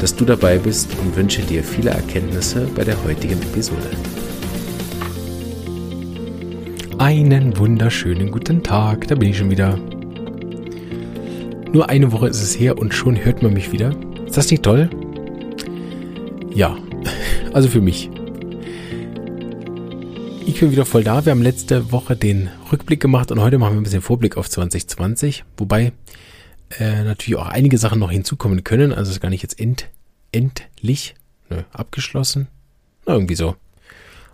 dass du dabei bist und wünsche dir viele Erkenntnisse bei der heutigen Episode. Einen wunderschönen guten Tag, da bin ich schon wieder. Nur eine Woche ist es her und schon hört man mich wieder. Ist das nicht toll? Ja, also für mich. Ich bin wieder voll da. Wir haben letzte Woche den Rückblick gemacht und heute machen wir ein bisschen Vorblick auf 2020. Wobei äh, natürlich auch einige Sachen noch hinzukommen können. Also ist gar nicht jetzt end, endlich ne, abgeschlossen. Na, irgendwie so.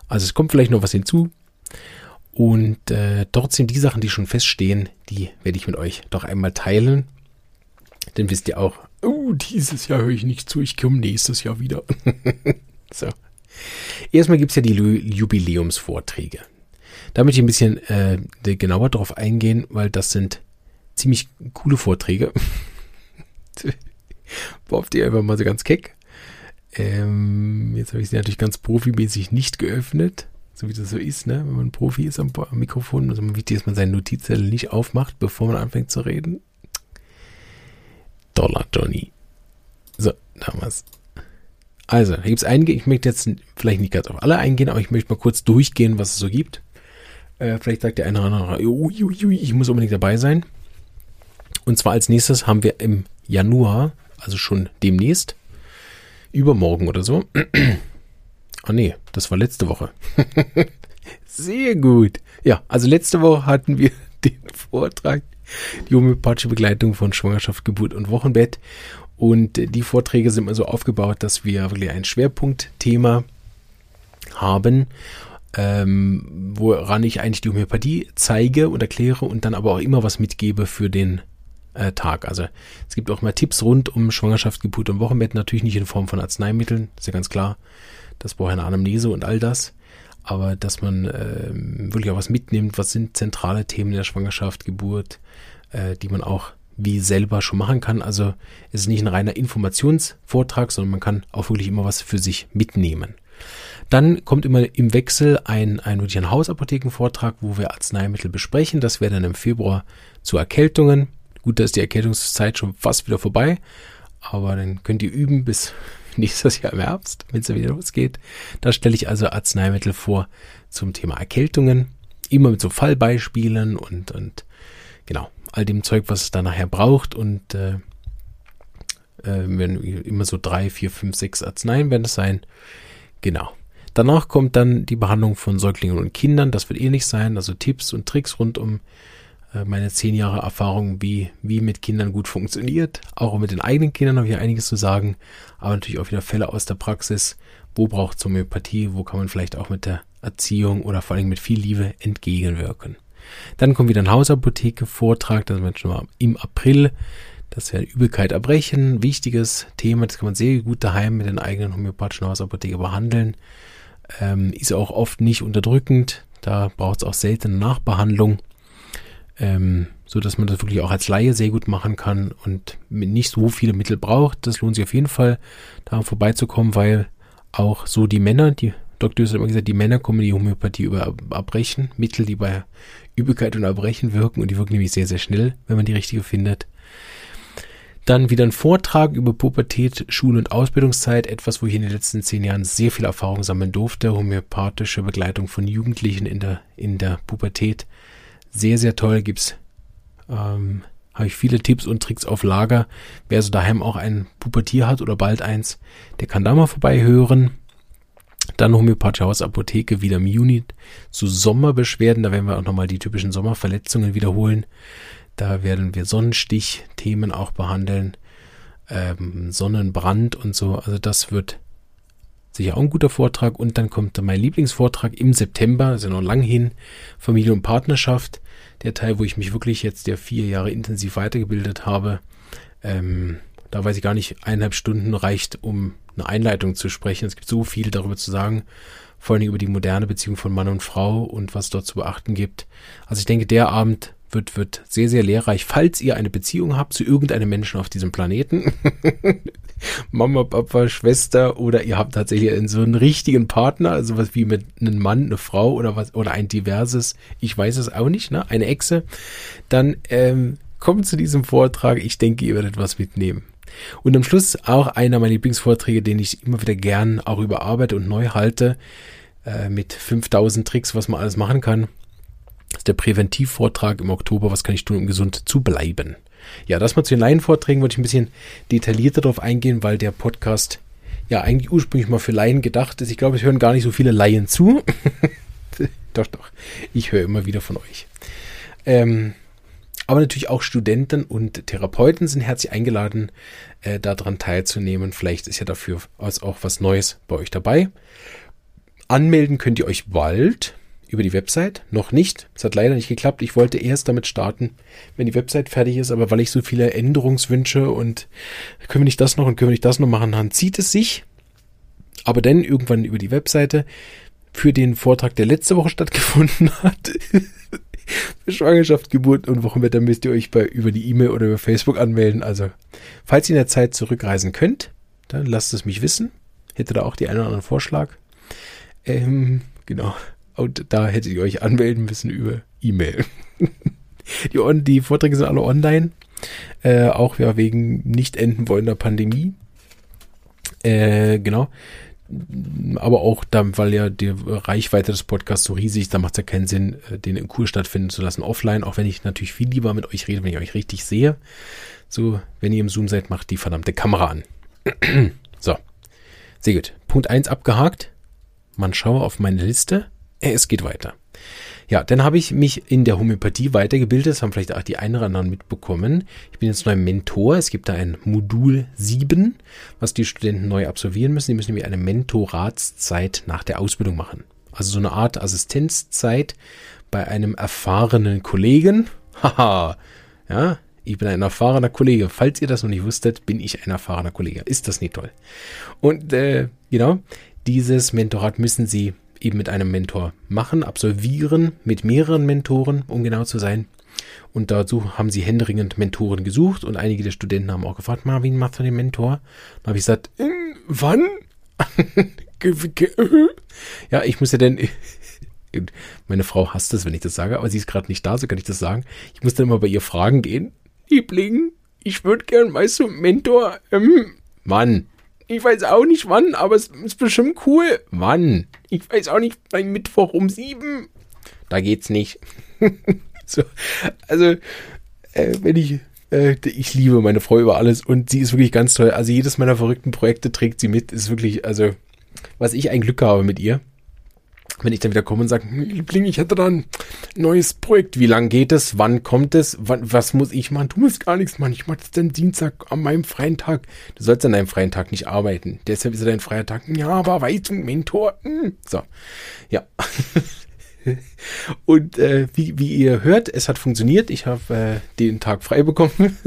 Also es kommt vielleicht noch was hinzu. Und äh, sind die Sachen, die schon feststehen, die werde ich mit euch doch einmal teilen. Denn wisst ihr auch, oh, dieses Jahr höre ich nicht zu, ich komme nächstes Jahr wieder. so. Erstmal gibt es ja die Jubiläumsvorträge. Da möchte ich ein bisschen äh, genauer drauf eingehen, weil das sind ziemlich coole Vorträge. Behaupte ich einfach mal so ganz keck. Ähm, jetzt habe ich sie natürlich ganz profimäßig nicht geöffnet, so wie das so ist, ne? wenn man Profi ist am, am Mikrofon. Also wichtig, dass man seinen Notizzettel nicht aufmacht, bevor man anfängt zu reden. Dollar Johnny. So, damals. Also, da gibt es einige, ich möchte jetzt vielleicht nicht ganz auf alle eingehen, aber ich möchte mal kurz durchgehen, was es so gibt. Äh, vielleicht sagt der eine oder andere, ui, ui, ui, ich muss unbedingt dabei sein. Und zwar als nächstes haben wir im Januar, also schon demnächst, übermorgen oder so. Ah nee, das war letzte Woche. Sehr gut. Ja, also letzte Woche hatten wir den Vortrag, die homöopathische Begleitung von Schwangerschaft, Geburt und Wochenbett. Und die Vorträge sind immer so aufgebaut, dass wir wirklich ein Schwerpunktthema haben, ähm, woran ich eigentlich die Homöopathie zeige und erkläre und dann aber auch immer was mitgebe für den äh, Tag. Also es gibt auch mal Tipps rund um Schwangerschaft, Geburt und Wochenbett, natürlich nicht in Form von Arzneimitteln, ist ja ganz klar. Das braucht eine Anamnese und all das. Aber dass man äh, wirklich auch was mitnimmt, was sind zentrale Themen der Schwangerschaft, Geburt, äh, die man auch wie selber schon machen kann. Also es ist nicht ein reiner Informationsvortrag, sondern man kann auch wirklich immer was für sich mitnehmen. Dann kommt immer im Wechsel ein, ein, wirklich ein Hausapothekenvortrag, wo wir Arzneimittel besprechen. Das wäre dann im Februar zu Erkältungen. Gut, da ist die Erkältungszeit schon fast wieder vorbei, aber dann könnt ihr üben bis nächstes Jahr im Herbst, wenn es wieder losgeht. Da stelle ich also Arzneimittel vor zum Thema Erkältungen. Immer mit so Fallbeispielen und, und genau, all dem Zeug, was es da nachher braucht und äh, äh, immer so drei, vier, fünf, sechs Arzneien werden es sein. Genau. Danach kommt dann die Behandlung von Säuglingen und Kindern. Das wird ähnlich sein. Also Tipps und Tricks rund um meine zehn Jahre Erfahrung, wie, wie mit Kindern gut funktioniert. Auch mit den eigenen Kindern habe ich einiges zu sagen. Aber natürlich auch wieder Fälle aus der Praxis. Wo braucht es Homöopathie? Wo kann man vielleicht auch mit der Erziehung oder vor allem mit viel Liebe entgegenwirken? Dann kommt wieder ein Hausapotheke-Vortrag, das ist schon mal im April. Das wäre Übelkeit erbrechen, wichtiges Thema, das kann man sehr gut daheim mit den eigenen homöopathischen Hausapotheke behandeln. Ähm, ist auch oft nicht unterdrückend, da braucht es auch seltene Nachbehandlung, ähm, so dass man das wirklich auch als Laie sehr gut machen kann und nicht so viele Mittel braucht. Das lohnt sich auf jeden Fall, da vorbeizukommen, weil auch so die Männer, die Dr. hat immer gesagt, die Männer kommen die Homöopathie über Erbrechen, Mittel, die bei Übelkeit und Erbrechen wirken und die wirken nämlich sehr, sehr schnell, wenn man die richtige findet. Dann wieder ein Vortrag über Pubertät, Schul- und Ausbildungszeit, etwas, wo ich in den letzten zehn Jahren sehr viel Erfahrung sammeln durfte. Homöopathische Begleitung von Jugendlichen in der, in der Pubertät. Sehr, sehr toll. Gibt's, ähm, habe ich viele Tipps und Tricks auf Lager. Wer also daheim auch ein Pubertier hat oder bald eins, der kann da mal vorbei hören. Dann homöopathische Hausapotheke wieder im Juni zu Sommerbeschwerden. Da werden wir auch nochmal die typischen Sommerverletzungen wiederholen. Da werden wir Sonnenstich-Themen auch behandeln, ähm, Sonnenbrand und so. Also das wird sicher auch ein guter Vortrag. Und dann kommt mein Lieblingsvortrag im September, also noch lang hin, Familie und Partnerschaft. Der Teil, wo ich mich wirklich jetzt der vier Jahre intensiv weitergebildet habe. Ähm, da weiß ich gar nicht, eineinhalb Stunden reicht, um eine Einleitung zu sprechen. Es gibt so viel darüber zu sagen. vor allem über die moderne Beziehung von Mann und Frau und was dort zu beachten gibt. Also ich denke, der Abend wird, wird sehr, sehr lehrreich, falls ihr eine Beziehung habt zu irgendeinem Menschen auf diesem Planeten. Mama, Papa, Schwester oder ihr habt tatsächlich so einen richtigen Partner, also was wie mit einem Mann, eine Frau oder was, oder ein diverses, ich weiß es auch nicht, ne, eine Echse, dann ähm, kommt zu diesem Vortrag. Ich denke, ihr werdet was mitnehmen. Und am Schluss auch einer meiner Lieblingsvorträge, den ich immer wieder gern auch überarbeite und neu halte, äh, mit 5000 Tricks, was man alles machen kann. Das ist der Präventivvortrag im Oktober, was kann ich tun, um gesund zu bleiben. Ja, das mal zu den Laienvorträgen würde ich ein bisschen detaillierter darauf eingehen, weil der Podcast ja eigentlich ursprünglich mal für Laien gedacht ist. Ich glaube, es hören gar nicht so viele Laien zu. doch, doch. Ich höre immer wieder von euch. Ähm, aber natürlich auch Studenten und Therapeuten sind herzlich eingeladen, äh, daran teilzunehmen. Vielleicht ist ja dafür auch was Neues bei euch dabei. Anmelden könnt ihr euch bald über die Website. Noch nicht. Es hat leider nicht geklappt. Ich wollte erst damit starten, wenn die Website fertig ist, aber weil ich so viele Änderungswünsche und können wir nicht das noch und können wir nicht das noch machen, dann zieht es sich. Aber dann irgendwann über die Webseite für den Vortrag, der letzte Woche stattgefunden hat. Schwangerschaft, Geburt und Wochenwetter müsst ihr euch bei, über die E-Mail oder über Facebook anmelden. Also, falls ihr in der Zeit zurückreisen könnt, dann lasst es mich wissen. Hätte da auch die einen oder anderen Vorschlag. Ähm, genau. Und da hättet ihr euch anmelden müssen über E-Mail. die, die Vorträge sind alle online. Äh, auch ja wegen nicht enden wollender Pandemie. Äh, genau aber auch dann, weil ja die Reichweite des Podcasts so riesig ist, da macht es ja keinen Sinn, äh, den im Kurs stattfinden zu lassen offline, auch wenn ich natürlich viel lieber mit euch rede, wenn ich euch richtig sehe. So, wenn ihr im Zoom seid, macht die verdammte Kamera an. so, sehr gut. Punkt eins abgehakt. Man schaue auf meine Liste. Es geht weiter. Ja, dann habe ich mich in der Homöopathie weitergebildet. Das haben vielleicht auch die einen oder anderen mitbekommen. Ich bin jetzt neu Mentor. Es gibt da ein Modul 7, was die Studenten neu absolvieren müssen. Die müssen nämlich eine Mentoratszeit nach der Ausbildung machen. Also so eine Art Assistenzzeit bei einem erfahrenen Kollegen. Haha, ja, ich bin ein erfahrener Kollege. Falls ihr das noch nicht wusstet, bin ich ein erfahrener Kollege. Ist das nicht toll? Und äh, genau, dieses Mentorat müssen Sie eben mit einem Mentor machen, absolvieren, mit mehreren Mentoren, um genau zu sein. Und dazu haben sie händeringend Mentoren gesucht und einige der Studenten haben auch gefragt, Marvin, machst du den Mentor? Dann habe ich gesagt, äh, wann? ja, ich muss ja denn, meine Frau hasst es, wenn ich das sage, aber sie ist gerade nicht da, so kann ich das sagen. Ich muss dann immer bei ihr fragen gehen. Liebling, ich würde gern, weißt du, Mentor, ähm, Mann, ich weiß auch nicht wann, aber es ist bestimmt cool. Wann? Ich weiß auch nicht, beim Mittwoch um sieben. Da geht's nicht. so, also, äh, wenn ich, äh, ich liebe meine Frau über alles und sie ist wirklich ganz toll. Also jedes meiner verrückten Projekte trägt sie mit. Ist wirklich, also, was ich ein Glück habe mit ihr wenn ich dann wieder komme und sage, Liebling, ich hätte da ein neues Projekt. Wie lang geht es? Wann kommt es? Wann, was muss ich machen? Du musst gar nichts machen. Ich mache das dann Dienstag an meinem freien Tag. Du sollst an deinem freien Tag nicht arbeiten. Deshalb ist er dein freier Tag. Ja, aber du, Mentor. Hm. So, ja. und äh, wie, wie ihr hört, es hat funktioniert. Ich habe äh, den Tag frei bekommen.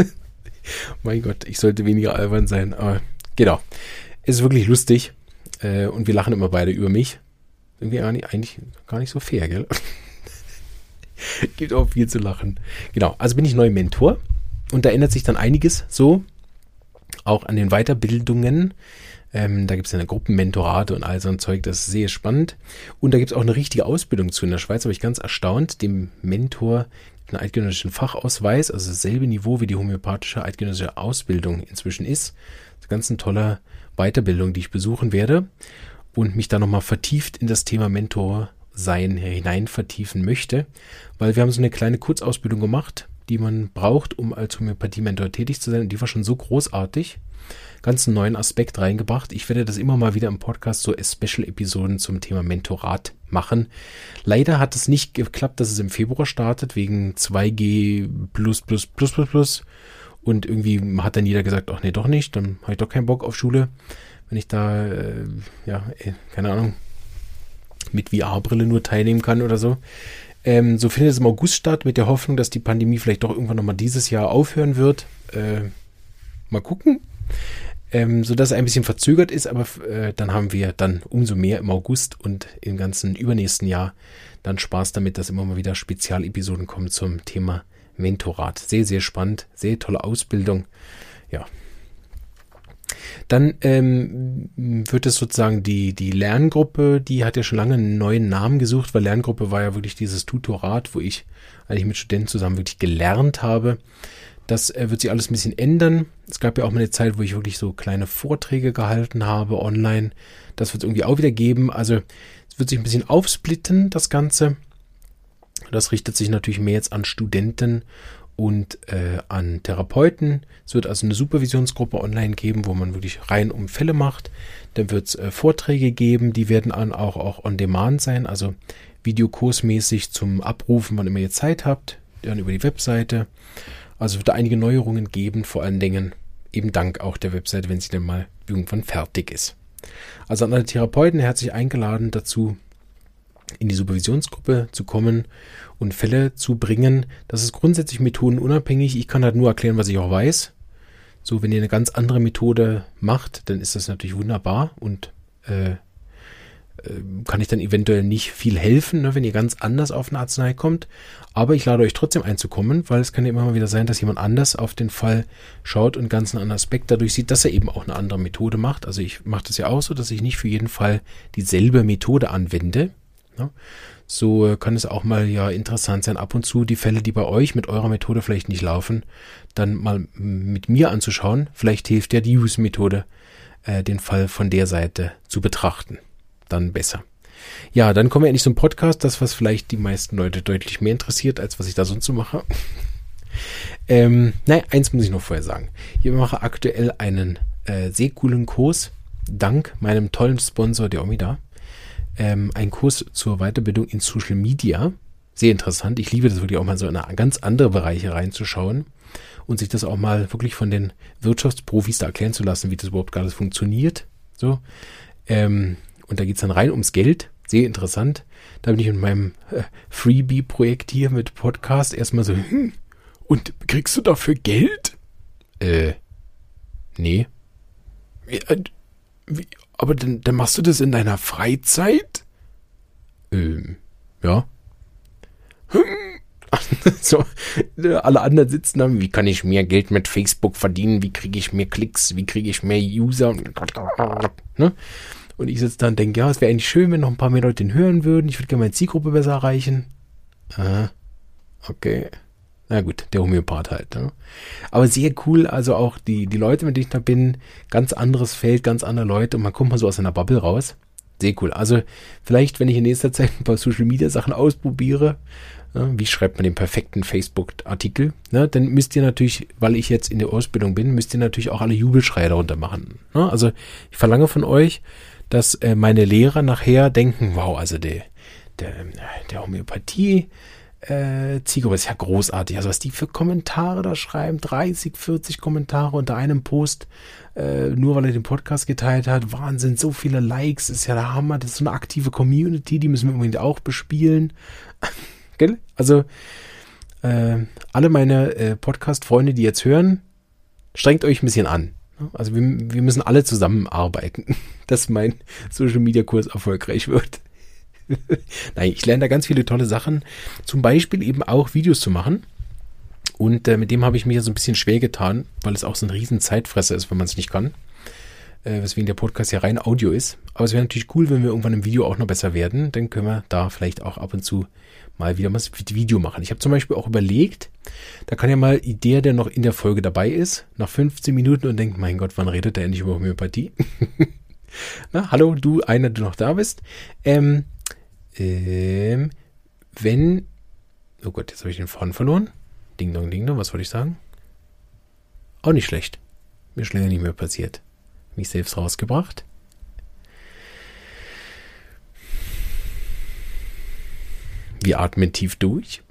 mein Gott, ich sollte weniger albern sein. Aber genau, es ist wirklich lustig. Äh, und wir lachen immer beide über mich irgendwie eigentlich gar nicht so fair, gell? Gibt auch viel zu lachen. Genau, also bin ich neuer Mentor und da ändert sich dann einiges so, auch an den Weiterbildungen. Ähm, da gibt es eine Gruppenmentorate und all so ein Zeug, das ist sehr spannend. Und da gibt es auch eine richtige Ausbildung zu. In der Schweiz habe ich ganz erstaunt, dem Mentor einen eidgenössischen Fachausweis, also dasselbe Niveau wie die homöopathische eidgenössische Ausbildung inzwischen ist. Das ist ganz eine tolle Weiterbildung, die ich besuchen werde und mich da nochmal vertieft in das Thema Mentor sein hinein vertiefen möchte, weil wir haben so eine kleine Kurzausbildung gemacht, die man braucht, um als Homöopathie-Mentor tätig zu sein. Und die war schon so großartig. Ganz einen neuen Aspekt reingebracht. Ich werde das immer mal wieder im Podcast so Special-Episoden zum Thema Mentorat machen. Leider hat es nicht geklappt, dass es im Februar startet, wegen 2G plus plus plus plus plus. Und irgendwie hat dann jeder gesagt, ach nee, doch nicht, dann habe ich doch keinen Bock auf Schule wenn ich da, äh, ja, äh, keine Ahnung, mit VR-Brille nur teilnehmen kann oder so. Ähm, so findet es im August statt, mit der Hoffnung, dass die Pandemie vielleicht doch irgendwann nochmal dieses Jahr aufhören wird. Äh, mal gucken. ähm, sodass er ein bisschen verzögert ist, aber äh, dann haben wir dann umso mehr im August und im ganzen übernächsten Jahr dann Spaß damit, dass immer mal wieder Spezialepisoden kommen zum Thema Mentorat. Sehr, sehr spannend, sehr tolle Ausbildung. Ja. Dann ähm, wird es sozusagen die, die Lerngruppe, die hat ja schon lange einen neuen Namen gesucht, weil Lerngruppe war ja wirklich dieses Tutorat, wo ich eigentlich mit Studenten zusammen wirklich gelernt habe. Das äh, wird sich alles ein bisschen ändern. Es gab ja auch mal eine Zeit, wo ich wirklich so kleine Vorträge gehalten habe online. Das wird es irgendwie auch wieder geben. Also es wird sich ein bisschen aufsplitten, das Ganze. Das richtet sich natürlich mehr jetzt an Studenten und äh, an Therapeuten. Es wird also eine Supervisionsgruppe online geben, wo man wirklich rein um Fälle macht. Dann wird es äh, Vorträge geben, die werden dann auch, auch on demand sein, also videokursmäßig zum Abrufen, wann immer ihr Zeit habt, dann über die Webseite. Also wird da einige Neuerungen geben, vor allen Dingen eben dank auch der Webseite, wenn sie dann mal irgendwann fertig ist. Also an alle Therapeuten herzlich eingeladen dazu, in die Supervisionsgruppe zu kommen und Fälle zu bringen. Das ist grundsätzlich methodenunabhängig. Ich kann halt nur erklären, was ich auch weiß. So, wenn ihr eine ganz andere Methode macht, dann ist das natürlich wunderbar und äh, ähm, kann ich dann eventuell nicht viel helfen, ne, wenn ihr ganz anders auf eine Arznei kommt. Aber ich lade euch trotzdem einzukommen, weil es kann ja immer mal wieder sein, dass jemand anders auf den Fall schaut und ganz einen anderen Aspekt dadurch sieht, dass er eben auch eine andere Methode macht. Also ich mache das ja auch so, dass ich nicht für jeden Fall dieselbe Methode anwende. Ne. So äh, kann es auch mal ja interessant sein, ab und zu die Fälle, die bei euch mit eurer Methode vielleicht nicht laufen, dann mal mit mir anzuschauen. Vielleicht hilft ja die Use-Methode, äh, den Fall von der Seite zu betrachten dann besser. Ja, dann kommen wir endlich zum Podcast, das, was vielleicht die meisten Leute deutlich mehr interessiert, als was ich da sonst so mache. ähm, naja, eins muss ich noch vorher sagen. Ich mache aktuell einen äh, sehr coolen Kurs, dank meinem tollen Sponsor, der Omida. Ähm, ein Kurs zur Weiterbildung in Social Media. Sehr interessant. Ich liebe das wirklich auch mal so in ganz andere Bereiche reinzuschauen und sich das auch mal wirklich von den Wirtschaftsprofis da erklären zu lassen, wie das überhaupt gerade funktioniert. So. Ähm, und da geht es dann rein ums Geld. Sehr interessant. Da bin ich mit meinem äh, Freebie-Projekt hier mit Podcast erstmal so, hm, und kriegst du dafür Geld? Äh, nee. Wie, äh, wie, aber dann, dann machst du das in deiner Freizeit? Ähm, ja. Hm. so, alle anderen sitzen da, wie kann ich mehr Geld mit Facebook verdienen? Wie kriege ich mehr Klicks? Wie kriege ich mehr User? Ne? Und ich sitze da und denke, ja, es wäre eigentlich schön, wenn noch ein paar mehr Leute den hören würden. Ich würde gerne meine Zielgruppe besser erreichen. Ah, okay. Na gut, der Homöopath halt. Ne? Aber sehr cool, also auch die, die Leute, mit denen ich da bin, ganz anderes Feld, ganz andere Leute und man kommt mal so aus einer Bubble raus. Sehr cool. Also vielleicht, wenn ich in nächster Zeit ein paar Social Media Sachen ausprobiere, ne, wie schreibt man den perfekten Facebook-Artikel, ne, dann müsst ihr natürlich, weil ich jetzt in der Ausbildung bin, müsst ihr natürlich auch alle Jubelschreie darunter machen. Ne? Also ich verlange von euch, dass äh, meine Lehrer nachher denken, wow, also der, der, der Homöopathie, äh, Zielgruppe ist ja großartig. Also was die für Kommentare da schreiben, 30, 40 Kommentare unter einem Post, äh, nur weil er den Podcast geteilt hat. Wahnsinn, so viele Likes, ist ja der Hammer. Das ist so eine aktive Community, die müssen wir unbedingt auch bespielen. Gell? Also äh, alle meine äh, Podcast-Freunde, die jetzt hören, strengt euch ein bisschen an. Also wir, wir müssen alle zusammenarbeiten, dass mein Social Media Kurs erfolgreich wird. Nein, ich lerne da ganz viele tolle Sachen. Zum Beispiel eben auch Videos zu machen. Und äh, mit dem habe ich mir so ein bisschen schwer getan, weil es auch so ein riesen Zeitfresser ist, wenn man es nicht kann. Äh, weswegen der Podcast ja rein Audio ist. Aber es wäre natürlich cool, wenn wir irgendwann im Video auch noch besser werden. Dann können wir da vielleicht auch ab und zu mal wieder was mit Video machen. Ich habe zum Beispiel auch überlegt, da kann ja mal der, der noch in der Folge dabei ist, nach 15 Minuten und denkt, mein Gott, wann redet der endlich über Homöopathie? Na, hallo, du, einer, du noch da bist. Ähm, ähm, wenn, oh Gott, jetzt habe ich den Faden verloren. Ding dong, ding dong, was wollte ich sagen? Auch nicht schlecht. Mir schon länger nicht mehr passiert. Mich selbst rausgebracht. Wir atmen tief durch.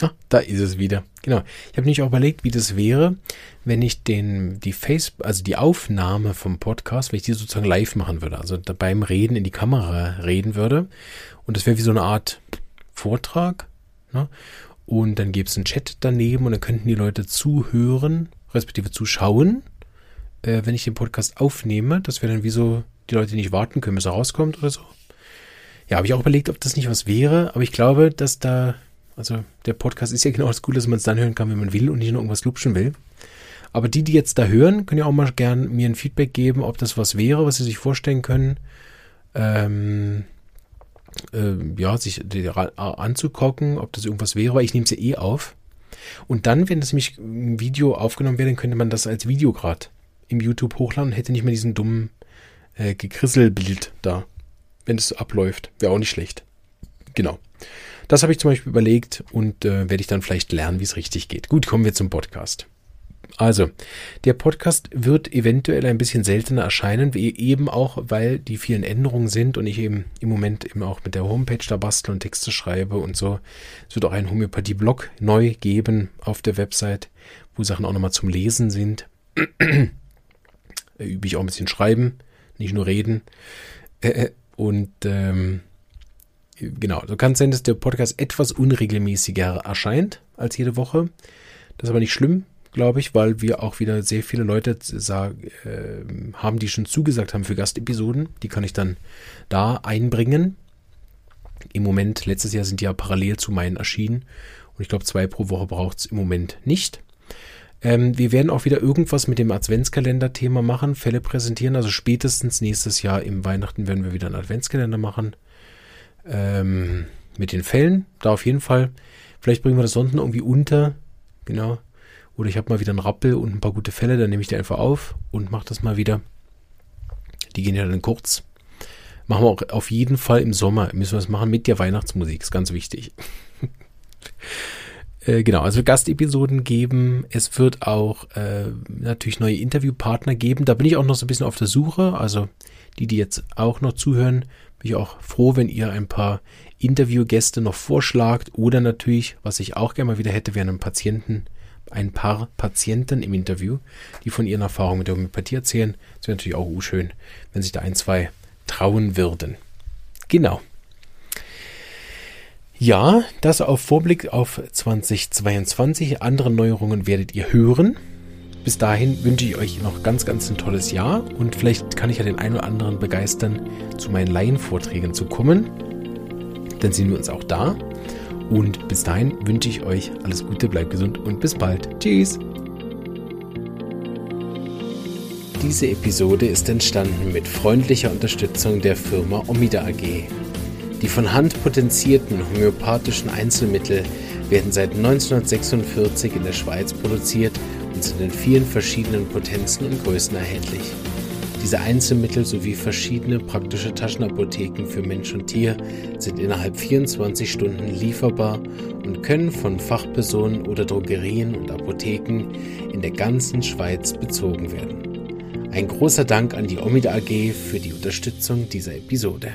Ah, da ist es wieder. Genau. Ich habe nicht auch überlegt, wie das wäre, wenn ich den, die Face, also die Aufnahme vom Podcast, wenn ich die sozusagen live machen würde. Also beim Reden in die Kamera reden würde. Und das wäre wie so eine Art Vortrag. Ne? Und dann gäbe es einen Chat daneben und dann könnten die Leute zuhören, respektive zuschauen äh, wenn ich den Podcast aufnehme, dass wir dann wie so die Leute nicht warten können, bis er rauskommt oder so. Ja, habe ich auch überlegt, ob das nicht was wäre, aber ich glaube, dass da, also der Podcast ist ja genau das Coole, dass man es dann hören kann, wenn man will und nicht nur irgendwas lupschen will. Aber die, die jetzt da hören, können ja auch mal gern mir ein Feedback geben, ob das was wäre, was sie sich vorstellen können. Ähm, äh, ja, sich anzugucken, ob das irgendwas wäre, weil ich nehme es ja eh auf. Und dann, wenn das nämlich ein Video aufgenommen wäre, dann könnte man das als Video gerade im YouTube hochladen und hätte nicht mehr diesen dummen äh, Gekrisselbild da, wenn es abläuft. Wäre auch nicht schlecht. Genau. Das habe ich zum Beispiel überlegt und äh, werde ich dann vielleicht lernen, wie es richtig geht. Gut, kommen wir zum Podcast. Also, der Podcast wird eventuell ein bisschen seltener erscheinen, wie eben auch, weil die vielen Änderungen sind und ich eben im Moment eben auch mit der Homepage da bastle und Texte schreibe und so. Es wird auch einen Homöopathie-Blog neu geben auf der Website, wo Sachen auch nochmal zum Lesen sind. Übe ich auch ein bisschen schreiben, nicht nur reden. Äh, äh, und ähm, genau, so kann es sein, dass der Podcast etwas unregelmäßiger erscheint als jede Woche. Das ist aber nicht schlimm glaube ich, weil wir auch wieder sehr viele Leute sagen, äh, haben, die schon zugesagt haben für Gastepisoden. Die kann ich dann da einbringen. Im Moment, letztes Jahr sind die ja parallel zu meinen erschienen. Und ich glaube, zwei pro Woche braucht es im Moment nicht. Ähm, wir werden auch wieder irgendwas mit dem Adventskalender-Thema machen, Fälle präsentieren. Also spätestens nächstes Jahr im Weihnachten werden wir wieder einen Adventskalender machen. Ähm, mit den Fällen, da auf jeden Fall. Vielleicht bringen wir das sonst irgendwie unter. Genau. Oder ich habe mal wieder einen Rappel und ein paar gute Fälle, dann nehme ich die einfach auf und mache das mal wieder. Die gehen ja dann kurz. Machen wir auch auf jeden Fall im Sommer. Müssen wir das machen mit der Weihnachtsmusik, ist ganz wichtig. äh, genau, also Gastepisoden geben. Es wird auch äh, natürlich neue Interviewpartner geben. Da bin ich auch noch so ein bisschen auf der Suche. Also die, die jetzt auch noch zuhören, bin ich auch froh, wenn ihr ein paar Interviewgäste noch vorschlagt. Oder natürlich, was ich auch gerne mal wieder hätte, wären Patienten ein paar Patienten im Interview, die von ihren Erfahrungen mit der Homöopathie erzählen. Das wäre natürlich auch schön, wenn sich da ein, zwei trauen würden. Genau. Ja, das auf Vorblick auf 2022. Andere Neuerungen werdet ihr hören. Bis dahin wünsche ich euch noch ganz, ganz ein tolles Jahr und vielleicht kann ich ja den einen oder anderen begeistern, zu meinen Laienvorträgen zu kommen. Dann sehen wir uns auch da. Und bis dahin wünsche ich euch alles Gute, bleibt gesund und bis bald. Tschüss. Diese Episode ist entstanden mit freundlicher Unterstützung der Firma Omida AG. Die von Hand potenzierten homöopathischen Einzelmittel werden seit 1946 in der Schweiz produziert und sind in vielen verschiedenen Potenzen und Größen erhältlich. Diese Einzelmittel sowie verschiedene praktische Taschenapotheken für Mensch und Tier sind innerhalb 24 Stunden lieferbar und können von Fachpersonen oder Drogerien und Apotheken in der ganzen Schweiz bezogen werden. Ein großer Dank an die Omida AG für die Unterstützung dieser Episode.